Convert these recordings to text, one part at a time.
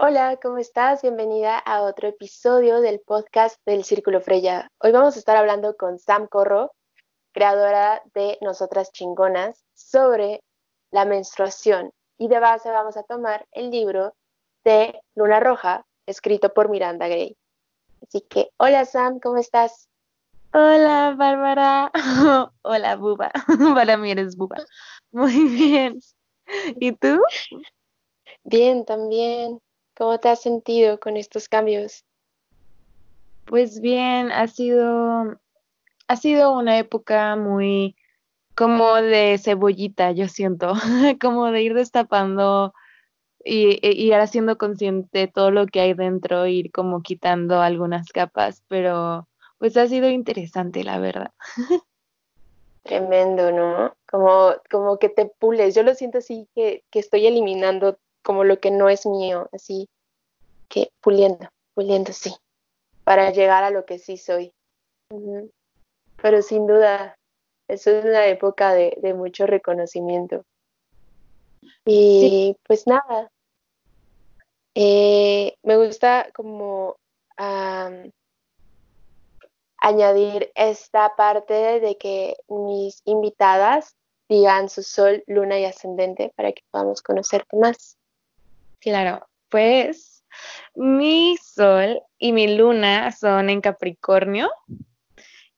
Hola, ¿cómo estás? Bienvenida a otro episodio del podcast del Círculo Freya. Hoy vamos a estar hablando con Sam Corro, creadora de Nosotras Chingonas, sobre la menstruación. Y de base vamos a tomar el libro de Luna Roja, escrito por Miranda Gray. Así que, hola Sam, ¿cómo estás? Hola Bárbara. hola Buba. Para mí eres Buba. Muy bien. ¿Y tú? Bien, también. ¿Cómo te has sentido con estos cambios? Pues bien, ha sido, ha sido una época muy como de cebollita, yo siento, como de ir destapando y, e, ir haciendo consciente todo lo que hay dentro, ir como quitando algunas capas, pero pues ha sido interesante, la verdad. Tremendo, ¿no? Como, como que te pules. Yo lo siento así que, que estoy eliminando como lo que no es mío, así que puliendo, puliendo, sí, para llegar a lo que sí soy. Pero sin duda, eso es una época de, mucho reconocimiento. Y pues nada, eh, me gusta como añadir esta parte de que mis invitadas digan su sol, luna y ascendente para que podamos conocerte más. Claro, pues mi sol y mi luna son en Capricornio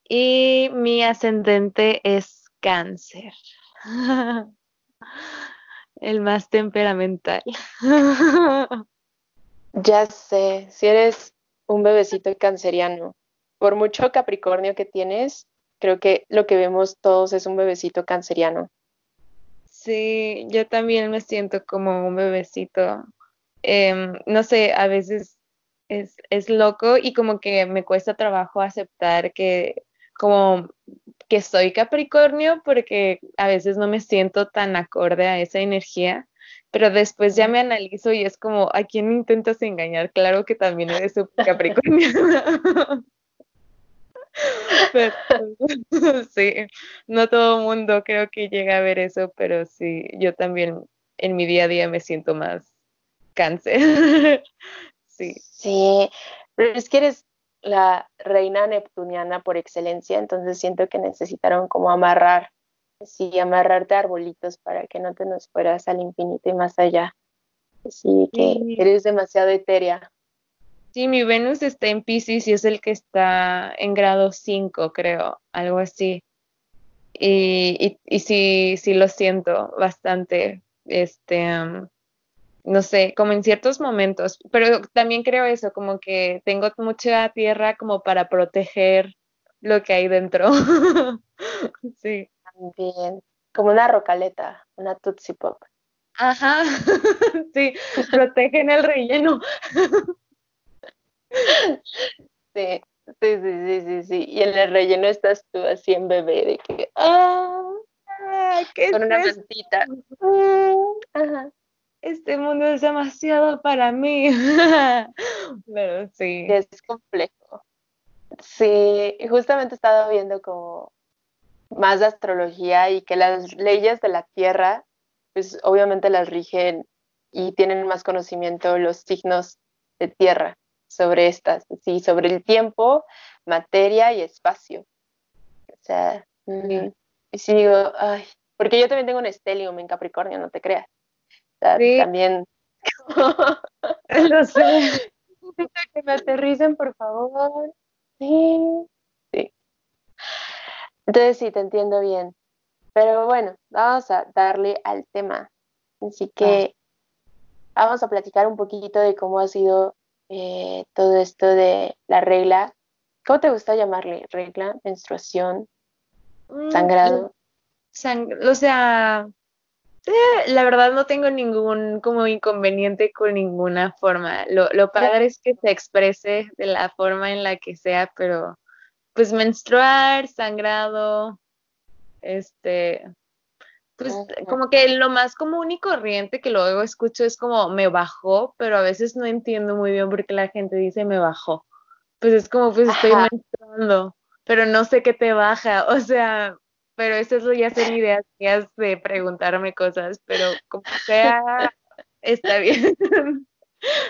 y mi ascendente es cáncer. El más temperamental. Ya sé, si eres un bebecito canceriano, por mucho Capricornio que tienes, creo que lo que vemos todos es un bebecito canceriano. Sí, yo también me siento como un bebecito. Em, no sé, a veces es, es loco y como que me cuesta trabajo aceptar que como que soy Capricornio porque a veces no me siento tan acorde a esa energía, pero después ya me analizo y es como, ¿a quién intentas engañar? Claro que también eres Capricornio. sí, no todo el mundo creo que llega a ver eso, pero sí, yo también en mi día a día me siento más cáncer. sí. Sí, pero es que eres la reina neptuniana por excelencia, entonces siento que necesitaron como amarrar, sí, amarrarte arbolitos para que no te nos fueras al infinito y más allá. Sí, que eres demasiado etérea. Sí, mi Venus está en Pisces y es el que está en grado 5, creo, algo así. Y, y, sí, sí lo siento bastante, este, no sé, como en ciertos momentos, pero también creo eso, como que tengo mucha tierra como para proteger lo que hay dentro. sí. También, como una rocaleta, una Tootsie Pop. Ajá, sí, protegen el relleno. Sí, sí, sí, sí, sí, Y en el relleno estás tú así en bebé, de que, ¡ah! ¿qué Con una mantita. Ajá. Este mundo es demasiado para mí. Pero sí. Es complejo. Sí, justamente he estado viendo como más de astrología y que las leyes de la Tierra, pues obviamente las rigen y tienen más conocimiento los signos de Tierra sobre estas, sí, sobre el tiempo, materia y espacio. O sea, y si digo, ay, porque yo también tengo un estelium en Capricornio, no te creas. También. Lo sé. que me aterricen, por favor. Sí. Sí. Entonces sí, te entiendo bien. Pero bueno, vamos a darle al tema. Así que vamos a platicar un poquito de cómo ha sido eh, todo esto de la regla. ¿Cómo te gusta llamarle? ¿Regla? ¿Menstruación? Mm, ¿Sangrado? o sea, la verdad no tengo ningún como inconveniente con ninguna forma. Lo, lo padre es que se exprese de la forma en la que sea, pero pues menstruar, sangrado, este, pues como que lo más común y corriente que luego escucho es como me bajó, pero a veces no entiendo muy bien por qué la gente dice me bajó. Pues es como pues estoy menstruando, pero no sé qué te baja, o sea, pero eso es ya son ideas mías de preguntarme cosas, pero como sea, está bien.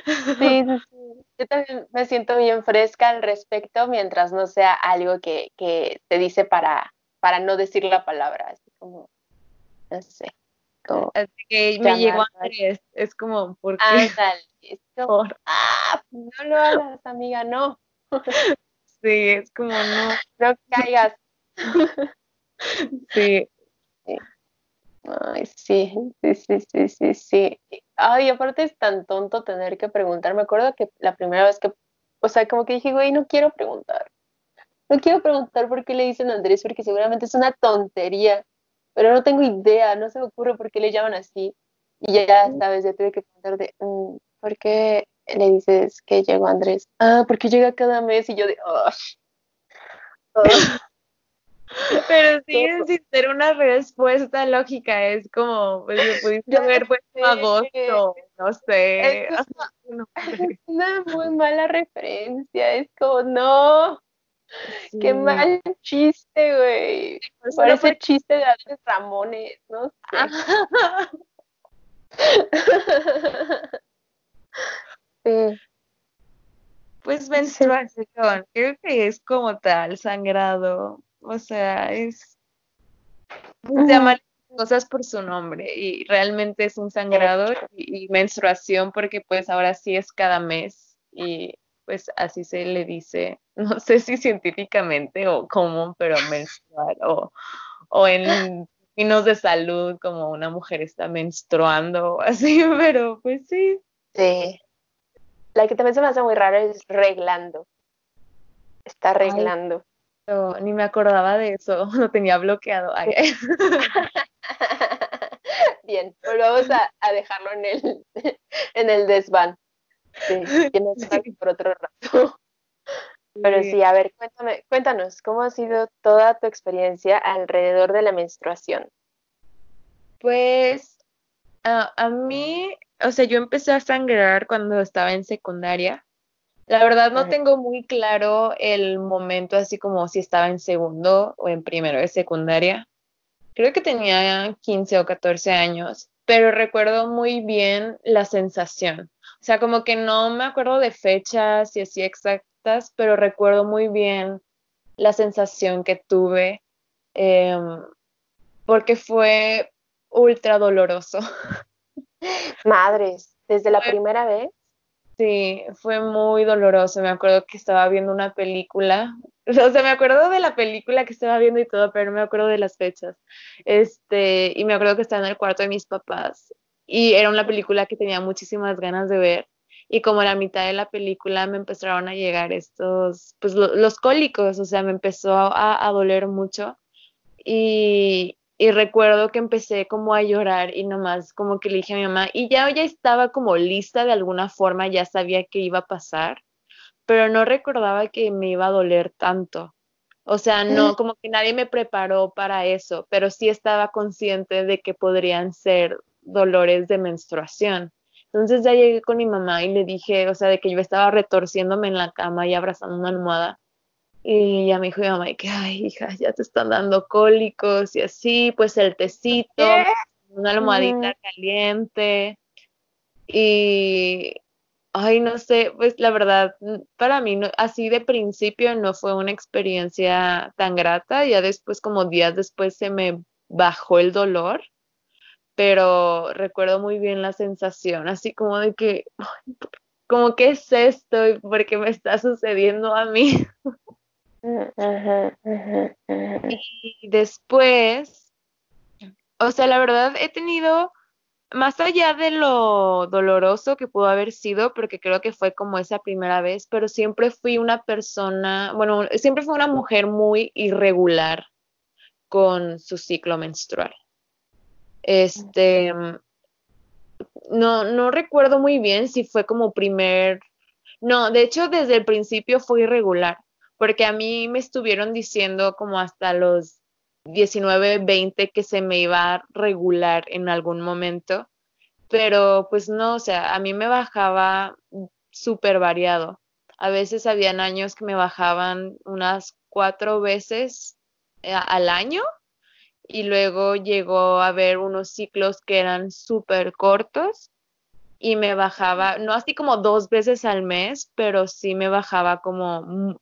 Sí, sí, sí. Yo también me siento bien fresca al respecto mientras no sea algo que, que te dice para, para no decir la palabra, así como, no sé. Como Así que me llegó Andrés, es como, ¿por qué? Ándale, es como, ah, no lo hagas, amiga, no. Sí, es como, no. No caigas. Sí. Ay, sí, sí, sí, sí, sí, sí. Ay, aparte es tan tonto tener que preguntar. Me acuerdo que la primera vez que, o sea, como que dije, güey, no quiero preguntar. No quiero preguntar por qué le dicen Andrés, porque seguramente es una tontería, pero no tengo idea, no se me ocurre por qué le llaman así. Y ya, sabes, ya tuve que preguntar de, mm, ¿por qué le dices que llegó Andrés? Ah, porque llega cada mes y yo de, oh, Pero sí, sin ser una respuesta lógica, es como, pues lo pudiste haber puesto agosto, no sé. Es, es una muy mala referencia, es como, no, qué mal chiste, güey. Parece chiste de Andrés Ramones, no sé. sí. Pues menstruación, creo que es como tal, sangrado, o sea, es llamar cosas por su nombre y realmente es un sangrado y, menstruación porque pues ahora sí es cada mes y pues así se le dice, no sé si científicamente o común, pero menstrual o, o en términos de salud como una mujer está menstruando o así, pero pues sí. Sí. La que también se me hace muy rara es reglando. Está arreglando ni me acordaba de eso, lo tenía bloqueado. Bien, pues vamos a, dejarlo en el, en el desván. Sí, por otro rato. Pero sí, a ver, cuéntame, cuéntanos, ¿cómo ha sido toda tu experiencia alrededor de la menstruación? Pues a, a mí, o sea, yo empecé a sangrar cuando estaba en secundaria la verdad no tengo muy claro el momento así como si estaba en segundo o en primero de secundaria. Creo que tenía 15 o 14 años, pero recuerdo muy bien la sensación. O sea, como que no me acuerdo de fechas y así exactas, pero recuerdo muy bien la sensación que tuve em, porque fue ultra doloroso. Madres, desde la primera vez. Sí, fue muy doloroso. Me acuerdo que estaba viendo una película. O sea, me acuerdo de la película que estaba viendo y todo, pero no me acuerdo de las fechas. Este, y me acuerdo que estaba en el cuarto de mis papás. Y era una película que tenía muchísimas ganas de ver. Y como a la mitad de la película me empezaron a llegar estos, pues los cólicos, o sea, me empezó a, a doler mucho. Y, y recuerdo que empecé como a llorar y nomás como que le dije a mi mamá y ya ya estaba como lista de alguna forma, ya sabía que iba a pasar, pero no recordaba que me iba a doler tanto. O sea, no, como que nadie me preparó para eso, pero sí estaba consciente de que podrían ser dolores de menstruación. Entonces ya llegué con mi mamá y le dije, o sea, de que yo estaba retorciéndome en la cama y abrazando una almohada. Y ya me dijo mi mamá que, ay, hija, ya te están dando cólicos y así, pues el tecito, una almohadita caliente. Y, ay, no sé, pues la verdad, para mí, así de principio no fue una experiencia tan grata, ya después, como días después, se me bajó el dolor, pero recuerdo muy bien la sensación, así como de que, como, ¿qué es esto? ¿Por qué me está sucediendo a mí? Y después, o sea, la verdad he tenido, más allá de lo doloroso que pudo haber sido, porque creo que fue como esa primera vez, pero siempre fui una persona, bueno, siempre fui una mujer muy irregular con su ciclo menstrual. Este, no, no recuerdo muy bien si fue como primer, no, de hecho desde el principio fue irregular porque a mí me estuvieron diciendo como hasta los 19, 20 que se me iba a regular en algún momento, pero pues no, o sea, a mí me bajaba súper variado. A veces habían años que me bajaban unas cuatro veces eh, al año y luego llegó a haber unos ciclos que eran súper cortos y me bajaba, no así como dos veces al mes, pero sí me bajaba como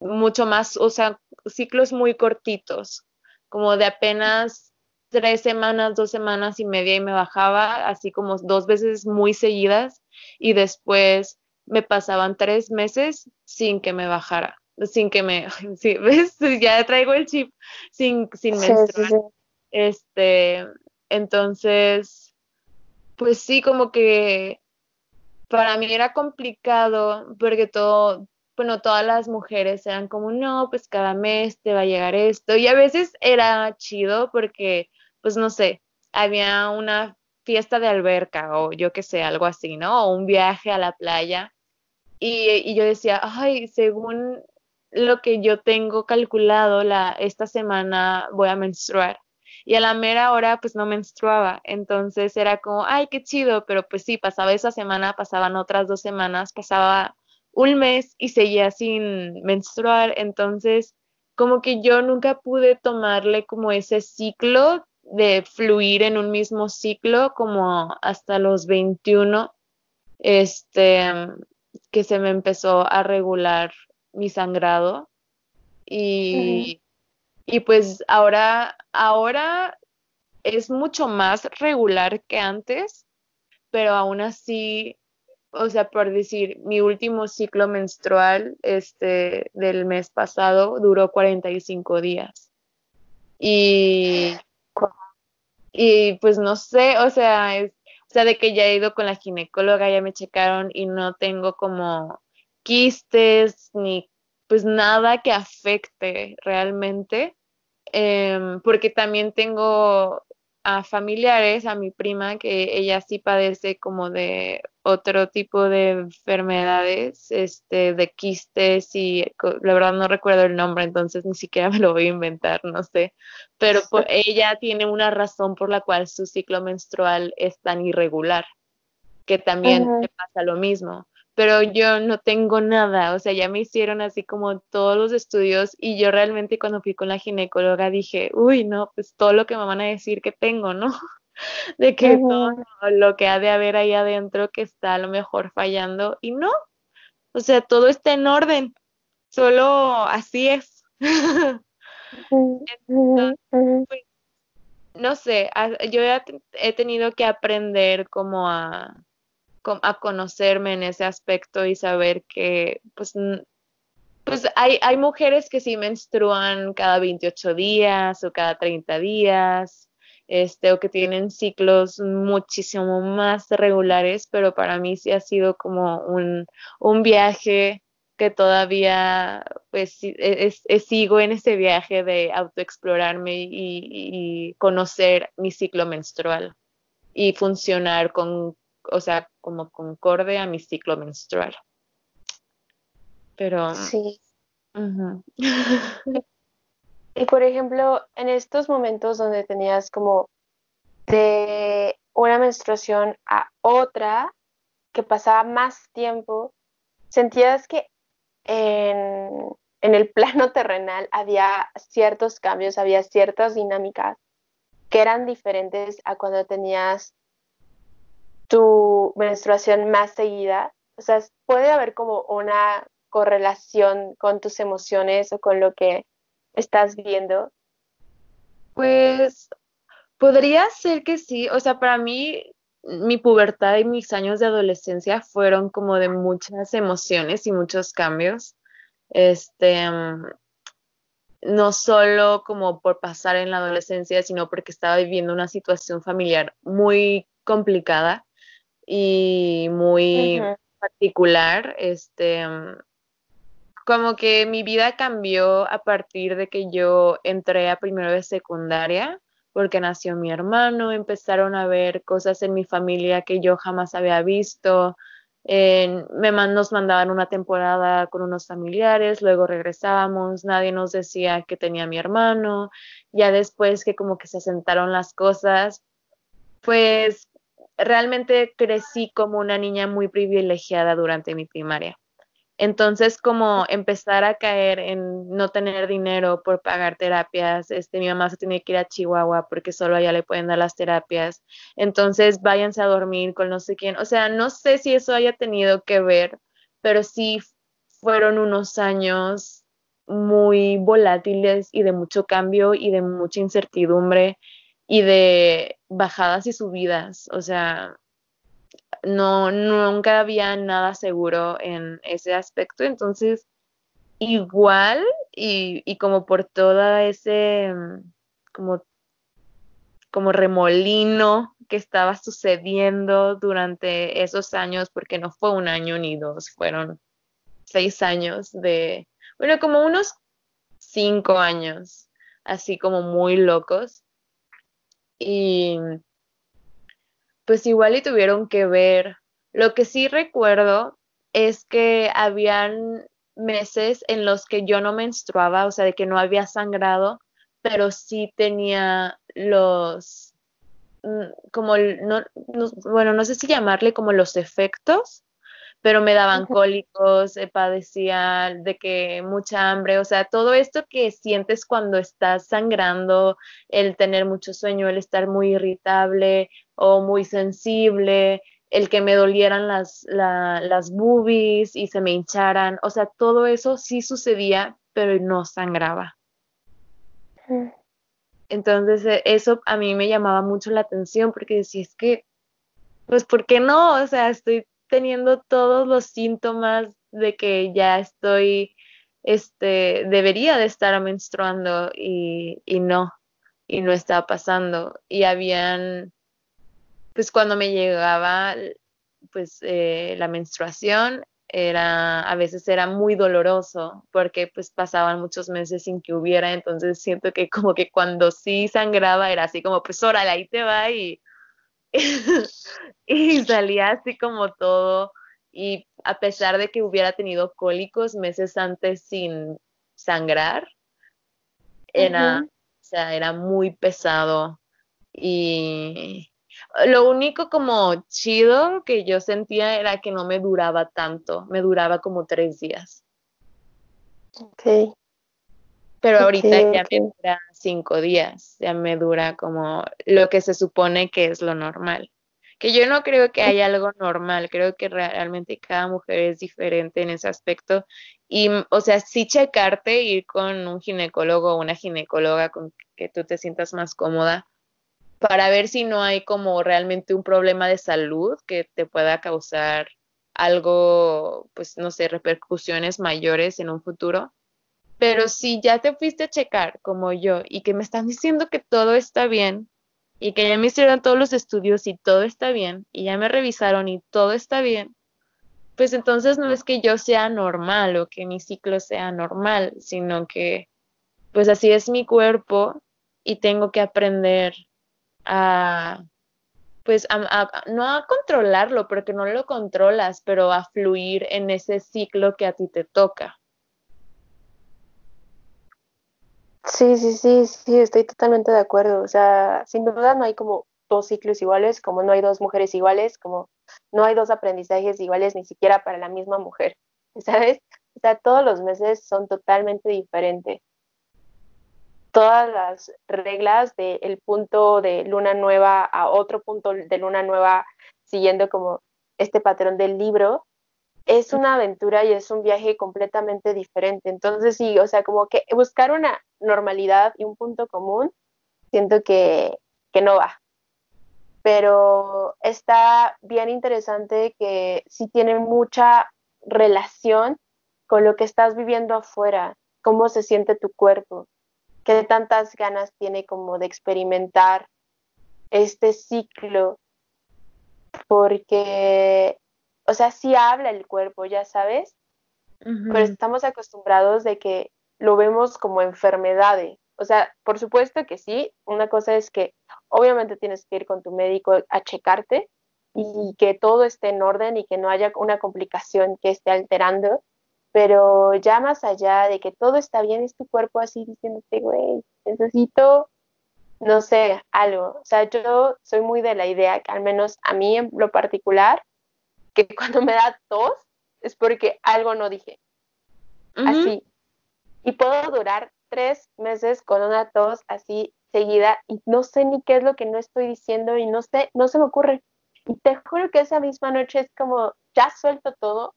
mucho más, o sea, ciclos muy cortitos, como de apenas tres semanas, dos semanas y media y me bajaba así como dos veces muy seguidas y después me pasaban tres meses sin que me bajara, sin que me, sí, ¿ves? Ya traigo el chip sin, sin menstruar. Este, entonces, pues sí, como que para mí era complicado porque todo, bueno, todas las mujeres eran como, no, pues cada mes te va a llegar esto. Y a veces era chido porque, pues no sé, había una fiesta de alberca o yo qué sé, algo así, ¿no? O un viaje a la playa. Y, y yo decía, ay, según lo que yo tengo calculado, la, esta semana voy a menstruar y a la mera hora pues no menstruaba. Entonces era como, ay, qué chido, pero pues sí, pasaba esa semana, pasaban otras dos semanas, pasaba un mes y seguía sin menstruar. Entonces, como que yo nunca pude tomarle como ese ciclo de fluir en un mismo ciclo como hasta los 21, este, que se me empezó a regular mi sangrado. Y, y pues ahora, ahora es mucho más regular que antes, pero aún así, o sea, por decir, mi último ciclo menstrual este, del mes pasado duró 45 días. Y, y pues no sé, o sea, es, o sea, de que ya he ido con la ginecóloga, ya me checaron y no tengo como quistes ni pues nada que afecte realmente, em, porque también tengo a familiares, a mi prima, que ella sí padece como de otro tipo de enfermedades, este, de quistes y la verdad no recuerdo el nombre, entonces ni siquiera me lo voy a inventar, no sé, pero ella tiene una razón por la cual su ciclo menstrual es tan irregular, que también le pasa lo mismo. Pero yo no tengo nada, o sea, ya me hicieron así como todos los estudios y yo realmente cuando fui con la ginecóloga dije, uy, no, pues todo lo que me van a decir que tengo, ¿no? De que todo lo que ha de haber ahí adentro que está a lo mejor fallando y no, o sea, todo está en orden, solo así es. Pues, no sé, yo he tenido que aprender como a a conocerme en ese aspecto y saber que pues, pues hay, hay mujeres que sí menstruan cada 28 días o cada 30 días, este, o que tienen ciclos muchísimo más regulares, pero para mí sí ha sido como un, un viaje que todavía pues sigo en ese viaje de autoexplorarme y, y conocer mi ciclo menstrual y funcionar con o sea, como concorde a mi ciclo menstrual. Pero... Sí. y por ejemplo, en estos momentos donde tenías como de una menstruación a otra, que pasaba más tiempo, sentías que en, en el plano terrenal había ciertos cambios, había ciertas dinámicas que eran diferentes a cuando tenías tu menstruación más seguida? O sea, puede haber como una correlación con tus emociones o con lo que estás viendo. Pues podría ser que sí, o sea, para mí mi pubertad y mis años de adolescencia fueron como de muchas emociones y muchos cambios. Este, no solo como por pasar en la adolescencia, sino porque estaba viviendo una situación familiar muy complicada y muy particular. Este, como que mi vida cambió a partir de que yo entré a primero de secundaria, porque nació mi hermano, empezaron a ver cosas en mi familia que yo jamás había visto. me nos mandaban una temporada con unos familiares, luego regresábamos, nadie nos decía que tenía mi hermano, ya después que como que se asentaron las cosas, pues realmente crecí como una niña muy privilegiada durante mi primaria. Entonces, como empezar a caer en no tener dinero por pagar terapias, este, mi mamá se tiene que ir a Chihuahua porque solo allá le pueden dar las terapias. Entonces, váyanse a dormir con no sé quién. O sea, no sé si eso haya tenido que ver, pero sí fueron unos años muy volátiles y de mucho cambio y de mucha incertidumbre y de bajadas y subidas. O sea, no, nunca había nada seguro en ese aspecto, entonces igual y, y como por toda ese como, como remolino que estaba sucediendo durante esos años, porque no fue un año ni dos, fueron seis años de, bueno, como unos cinco años, así como muy locos. Y pues igual y tuvieron que ver. Lo que sí recuerdo es que habían meses en los que yo no menstruaba, o sea, de que no había sangrado, pero sí tenía los, mm, como, no, bueno, no sé si llamarle como los efectos pero me daban cólicos, padecía de que mucha hambre, o sea, todo esto que sientes cuando estás sangrando, el tener mucho sueño, el estar muy irritable o muy sensible, el que me dolieran las, las boobies y se me hincharan, o sea, todo eso sí sucedía, pero no sangraba. Entonces, e, eso a mí me llamaba mucho la atención porque decía, es que, pues, ¿por qué no? O sea, estoy teniendo todos los síntomas de que ya estoy, este, debería de estar menstruando y, y no, y no estaba pasando. Y habían, pues cuando me llegaba, pues eh, la menstruación era, a veces era muy doloroso porque pues pasaban muchos meses sin que hubiera, entonces siento que como que cuando sí sangraba era así como, pues órale, ahí te va y y salía así como todo. Y a pesar de que hubiera tenido cólicos meses antes sin sangrar, era, o sea, era muy pesado. Y lo único como chido que yo sentía era que no me duraba tanto, me duraba como tres días. Ok. Pero ahorita ya me dura cinco días, ya me dura como lo que se supone que es lo normal. Que yo no creo que haya algo normal, creo que realmente cada mujer es diferente en ese aspecto. Y, o sea, sí checarte, ir con un ginecólogo o una ginecóloga con que tú te sientas más cómoda para ver si no hay como realmente un problema de salud que te pueda causar algo, pues no sé, repercusiones mayores en un futuro. Pero si ya te fuiste a checar como yo y que me están diciendo que todo está bien y que ya me hicieron todos los estudios y todo está bien y ya me revisaron y todo está bien, pues entonces no es que yo sea normal o que mi ciclo sea normal, sino que pues así es mi cuerpo y tengo que aprender a pues no a controlarlo porque no lo controlas, pero a fluir en ese ciclo que a ti te toca. Sí, sí, sí, sí, estoy totalmente de acuerdo. O sea, sin duda no hay como dos ciclos iguales, como no hay dos mujeres iguales, como no hay dos aprendizajes iguales ni siquiera para la misma mujer, ¿sabes? O sea, todos los meses son totalmente diferentes. Todas las reglas del punto de luna nueva a otro punto de luna nueva, siguiendo como este patrón del libro, es una aventura y es un viaje completamente diferente. Entonces, sí, o sea, como que buscar una normalidad y un punto común, siento que, que no va. Pero está bien interesante que sí tiene mucha relación con lo que estás viviendo afuera, cómo se siente tu cuerpo, qué tantas ganas tiene como de experimentar este ciclo, porque o sea, sí habla el cuerpo, ya sabes, pero estamos acostumbrados de que lo vemos como enfermedades. O sea, por supuesto que sí, una cosa es que obviamente tienes que ir con tu médico a checarte y que todo esté en orden y que no haya una complicación que esté alterando, pero ya más allá de que todo está bien, es tu cuerpo así diciéndote, güey, necesito, no sé, algo. O sea, yo soy muy de la idea que al menos a mí en lo particular, que cuando me da tos, es porque algo no dije. Así. Y puedo durar tres meses con una tos así seguida y no sé ni qué es lo que no estoy diciendo y no sé, no se me ocurre. Y te juro que esa misma noche es como, ya suelto todo,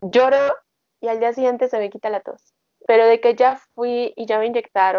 lloro y al día siguiente se me quita la tos. Pero de que ya fui y ya me inyectaron